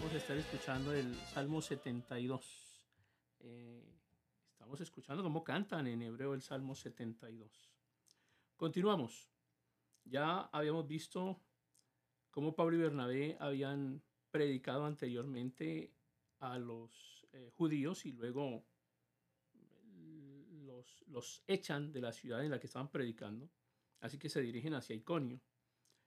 vamos a estar escuchando el Salmo 72. Eh, estamos escuchando cómo cantan en hebreo el Salmo 72. Continuamos. Ya habíamos visto cómo Pablo y Bernabé habían predicado anteriormente a los eh, judíos y luego los, los echan de la ciudad en la que estaban predicando. Así que se dirigen hacia Iconio.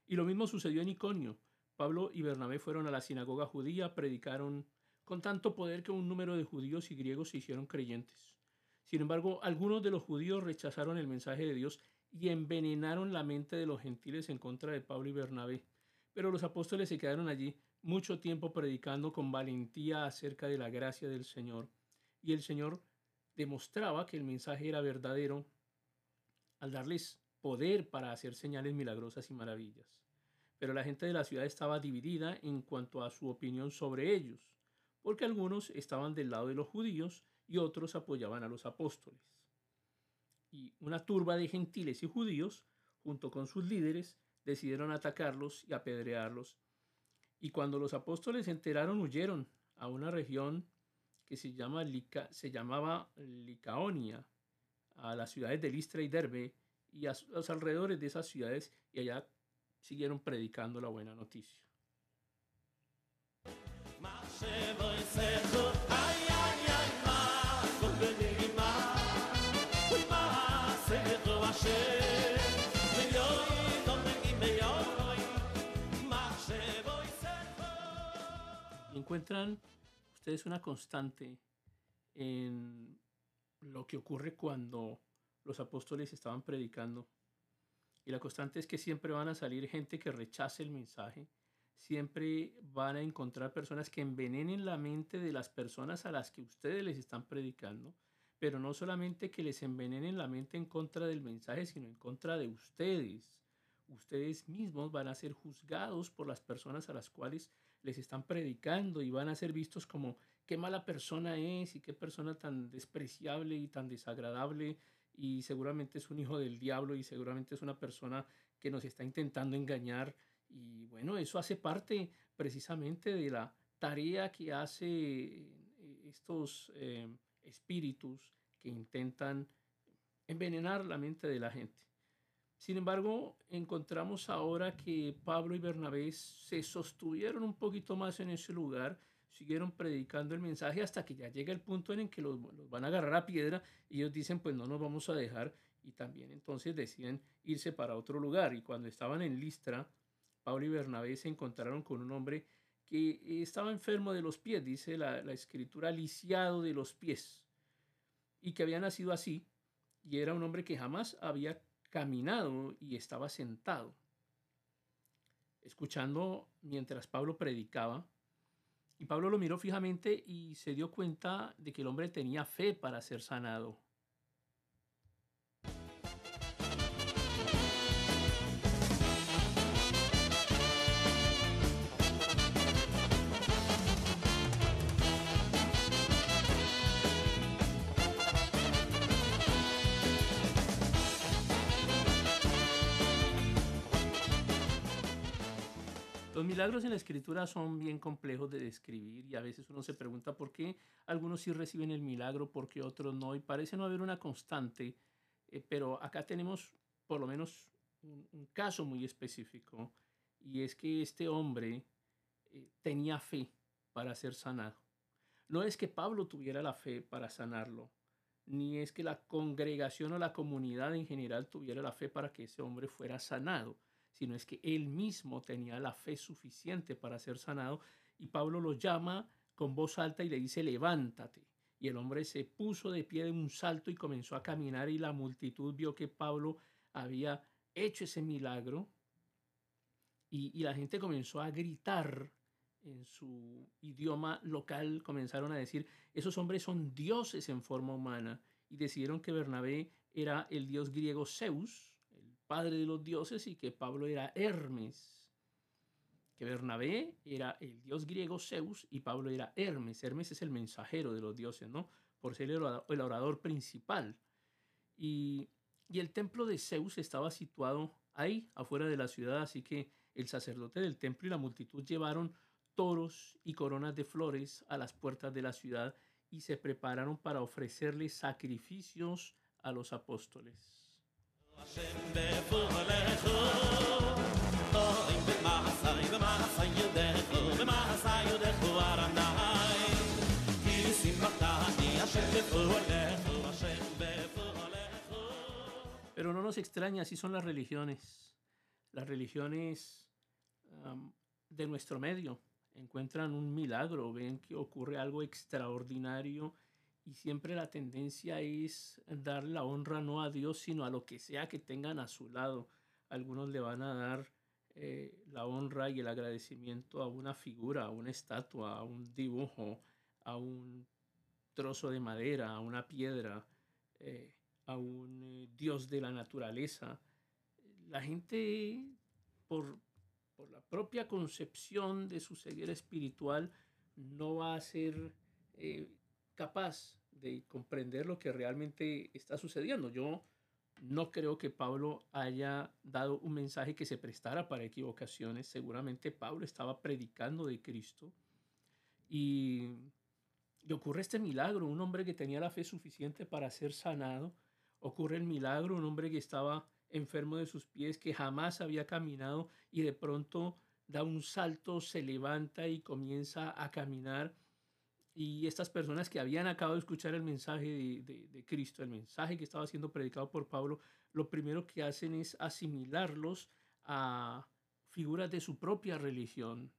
Y lo mismo sucedió en Iconio. Pablo y Bernabé fueron a la sinagoga judía, predicaron con tanto poder que un número de judíos y griegos se hicieron creyentes. Sin embargo, algunos de los judíos rechazaron el mensaje de Dios y envenenaron la mente de los gentiles en contra de Pablo y Bernabé. Pero los apóstoles se quedaron allí mucho tiempo predicando con valentía acerca de la gracia del Señor. Y el Señor demostraba que el mensaje era verdadero al darles poder para hacer señales milagrosas y maravillas pero la gente de la ciudad estaba dividida en cuanto a su opinión sobre ellos, porque algunos estaban del lado de los judíos y otros apoyaban a los apóstoles. Y una turba de gentiles y judíos, junto con sus líderes, decidieron atacarlos y apedrearlos. Y cuando los apóstoles se enteraron, huyeron a una región que se, llama se llamaba Licaonia, a las ciudades de Listra y Derbe y a los alrededores de esas ciudades, y allá siguieron predicando la buena noticia. encuentran ustedes una constante en lo que ocurre cuando los apóstoles estaban predicando y la constante es que siempre van a salir gente que rechace el mensaje, siempre van a encontrar personas que envenenen la mente de las personas a las que ustedes les están predicando, pero no solamente que les envenenen la mente en contra del mensaje, sino en contra de ustedes. Ustedes mismos van a ser juzgados por las personas a las cuales les están predicando y van a ser vistos como qué mala persona es y qué persona tan despreciable y tan desagradable y seguramente es un hijo del diablo y seguramente es una persona que nos está intentando engañar. Y bueno, eso hace parte precisamente de la tarea que hace eh, estos eh, espíritus que intentan envenenar la mente de la gente. Sin embargo, encontramos ahora que Pablo y Bernabé se sostuvieron un poquito más en ese lugar siguieron predicando el mensaje hasta que ya llega el punto en el que los, van a agarrar a piedra y ellos dicen pues no nos vamos a dejar y también entonces deciden irse para otro lugar y cuando estaban en Listra, Pablo y Bernabé se encontraron con un hombre que estaba enfermo de los pies, dice la, la escritura, lisiado de los pies y que había nacido así y era un hombre que jamás había caminado y estaba sentado. Escuchando mientras Pablo predicaba, y Pablo lo miró fijamente y se dio cuenta de que el hombre tenía fe para ser sanado. Milagros en la escritura son bien complejos de describir y a veces uno se pregunta por qué algunos sí reciben el milagro, por qué otros no, y parece no haber una constante, eh, pero acá tenemos por lo menos un, caso muy específico, y es que este hombre eh, tenía fe para ser sanado. No es que Pablo tuviera la fe para sanarlo, ni es que la congregación o la comunidad en general tuviera la fe para que ese hombre fuera sanado sino es que él mismo tenía la fe suficiente para ser sanado y Pablo lo llama con voz alta y le dice, levántate. Y el hombre se puso de pie de un salto y comenzó a caminar y la multitud vio que Pablo había hecho ese milagro y, la gente comenzó a gritar en su idioma local comenzaron a decir, esos hombres son dioses en forma humana, y decidieron que Bernabé era el dios griego Zeus, padre de los dioses, y que Pablo era Hermes. Que Bernabé era el dios griego Zeus y Pablo era Hermes. Hermes es el mensajero de los dioses, ¿no? Por ser el orador principal. Y, y el templo de Zeus estaba situado ahí, afuera de la ciudad, así que el sacerdote del templo y la multitud llevaron toros y coronas de flores a las puertas de la ciudad y se prepararon para ofrecerle sacrificios a los apóstoles. Pero no nos extraña, así son las religiones. Las religiones de nuestro medio encuentran un milagro, ven que ocurre algo extraordinario y siempre la tendencia es dar la honra no a Dios, sino a lo que sea que tengan a su lado. Algunos le van a dar eh, la honra y el agradecimiento a una figura, a una estatua, a un dibujo, a un trozo de madera, a una piedra, eh, a un eh, dios de la naturaleza. La gente, por, por la propia concepción de su ceguera espiritual, no va a ser capaz de comprender lo que realmente está sucediendo. Yo no creo que Pablo haya dado un mensaje que se prestara para equivocaciones. Seguramente Pablo estaba predicando de Cristo. Y, y ocurre este milagro, un hombre que tenía la fe suficiente para ser sanado. Ocurre el milagro, un hombre que estaba enfermo de sus pies, que jamás había caminado y de pronto da un salto, se levanta y comienza a caminar. Y estas personas que habían acabado de escuchar el mensaje de, de, Cristo, el mensaje que estaba siendo predicado por Pablo, lo primero que hacen es asimilarlos a figuras de su propia religión.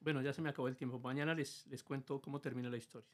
Bueno, ya se me acabó el tiempo. Mañana les, les cuento cómo termina la historia.